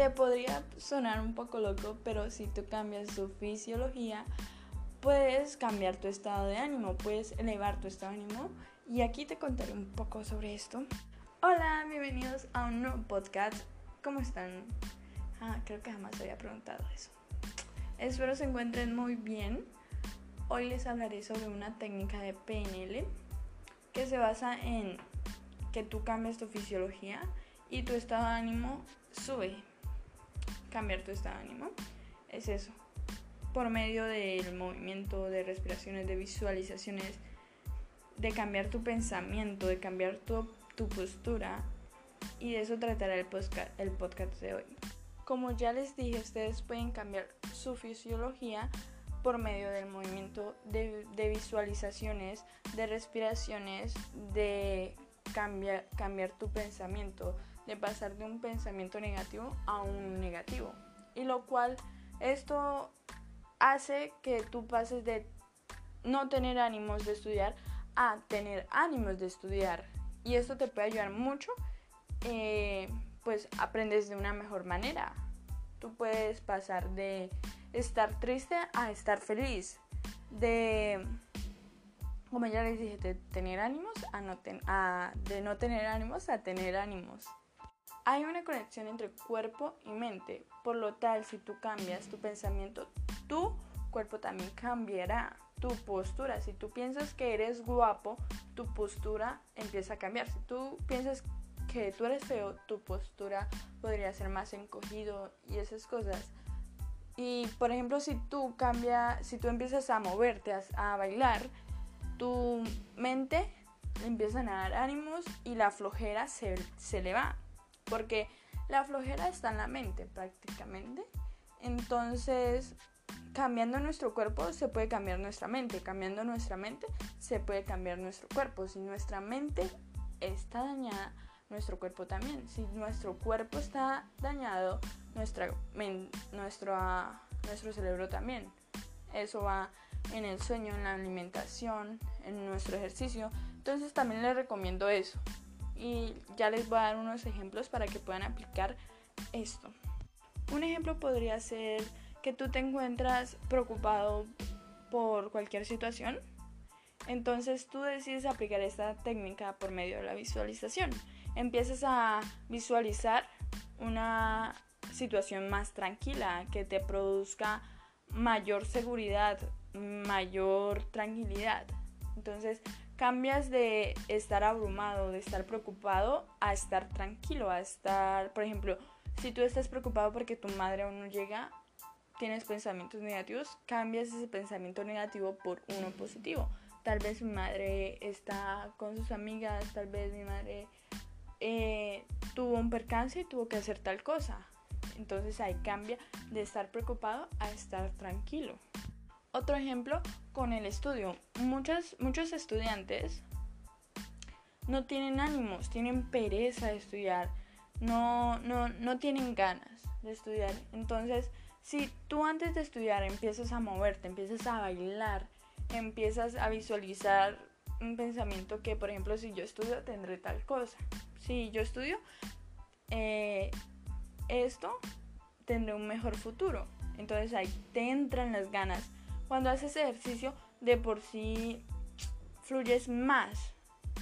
te podría sonar un poco loco, pero si tú cambias tu fisiología, puedes cambiar tu estado de ánimo, puedes elevar tu estado de ánimo. Y aquí te contaré un poco sobre esto. Hola, bienvenidos a un nuevo podcast. ¿Cómo están? Ah, creo que jamás había preguntado eso. Espero se encuentren muy bien. Hoy les hablaré sobre una técnica de PNL que se basa en que tú cambies tu fisiología y tu estado de ánimo sube. Cambiar tu estado de ánimo es eso. Por medio del movimiento, de respiraciones, de visualizaciones, de cambiar tu pensamiento, de cambiar tu, tu postura. Y de eso tratará el podcast, el podcast de hoy. Como ya les dije, ustedes pueden cambiar su fisiología por medio del movimiento de, de visualizaciones, de respiraciones, de cambiar, cambiar tu pensamiento, de pasar de un pensamiento negativo a un negativo. Y lo cual esto hace que tú pases de no tener ánimos de estudiar a tener ánimos de estudiar. Y esto te puede ayudar mucho, eh, pues aprendes de una mejor manera. Tú puedes pasar de estar triste a estar feliz. De como ya les dije, de tener ánimos a, no a de no tener ánimos a tener ánimos. Hay una conexión entre cuerpo y mente, por lo tal si tú cambias tu pensamiento, tu cuerpo también cambiará. Tu postura, si tú piensas que eres guapo, tu postura empieza a cambiar. Si tú piensas que tú eres feo, tu postura podría ser más encogido y esas cosas. Y por ejemplo, si tú cambias, si tú empiezas a moverte, a bailar, tu mente le empiezan a dar ánimos y la flojera se, se le va. Porque la flojera está en la mente prácticamente. Entonces, cambiando nuestro cuerpo se puede cambiar nuestra mente. Cambiando nuestra mente se puede cambiar nuestro cuerpo. Si nuestra mente está dañada, nuestro cuerpo también. Si nuestro cuerpo está dañado, nuestra, nuestro, nuestro cerebro también. Eso va en el sueño, en la alimentación, en nuestro ejercicio. Entonces también les recomiendo eso. Y ya les voy a dar unos ejemplos para que puedan aplicar esto. Un ejemplo podría ser que tú te encuentras preocupado por cualquier situación. Entonces tú decides aplicar esta técnica por medio de la visualización. Empiezas a visualizar una situación más tranquila que te produzca mayor seguridad, mayor tranquilidad. Entonces cambias de estar abrumado, de estar preocupado, a estar tranquilo, a estar, por ejemplo, si tú estás preocupado porque tu madre aún no llega, tienes pensamientos negativos, cambias ese pensamiento negativo por uno positivo. Tal vez mi madre está con sus amigas, tal vez mi madre eh, tuvo un percance y tuvo que hacer tal cosa. Entonces ahí cambia de estar preocupado a estar tranquilo. Otro ejemplo con el estudio. Muchos, muchos estudiantes no tienen ánimos, tienen pereza de estudiar, no, no, no tienen ganas de estudiar. Entonces, si tú antes de estudiar empiezas a moverte, empiezas a bailar, empiezas a visualizar un pensamiento que, por ejemplo, si yo estudio, tendré tal cosa. Si yo estudio eh, esto, tendré un mejor futuro. Entonces ahí te entran las ganas cuando haces ejercicio, de por sí fluyes más,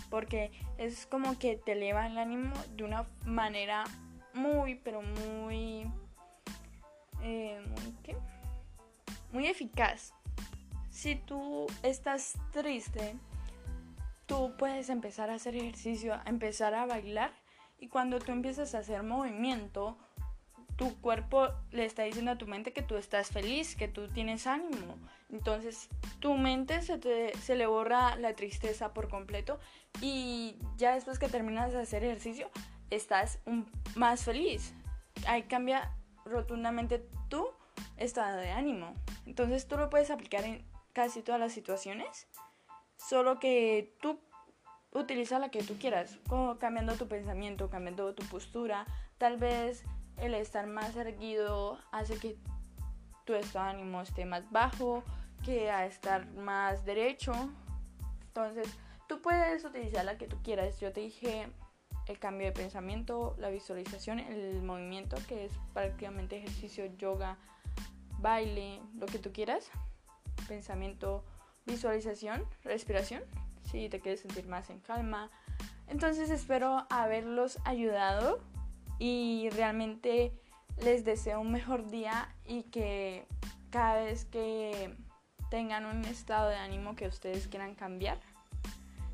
porque es como que te eleva el ánimo de una manera muy, pero muy, eh, muy, muy eficaz. Si tú estás triste, tú puedes empezar a hacer ejercicio, a empezar a bailar y cuando tú empiezas a hacer movimiento, tu cuerpo le está diciendo a tu mente que tú estás feliz, que tú tienes ánimo. Entonces tu mente se, te, se le borra la tristeza por completo y ya después que terminas de hacer ejercicio estás más feliz. Ahí cambia rotundamente tu estado de ánimo. Entonces tú lo puedes aplicar en casi todas las situaciones, solo que tú utiliza la que tú quieras, como cambiando tu pensamiento, cambiando tu postura, tal vez el estar más erguido hace que tu estado de ánimo esté más bajo, que a estar más derecho. Entonces, tú puedes utilizar la que tú quieras. Yo te dije el cambio de pensamiento, la visualización, el movimiento, que es prácticamente ejercicio, yoga, baile, lo que tú quieras. Pensamiento, visualización, respiración, si te quieres sentir más en calma. Entonces espero haberlos ayudado y realmente les deseo un mejor día y que cada vez que tengan un estado de ánimo que ustedes quieran cambiar,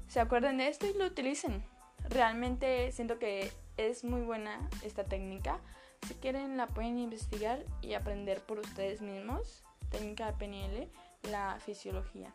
se acuerden de esto y lo utilicen. Realmente siento que es muy buena esta técnica. Si quieren la pueden investigar y aprender por ustedes mismos. Técnica de PNL, la fisiología.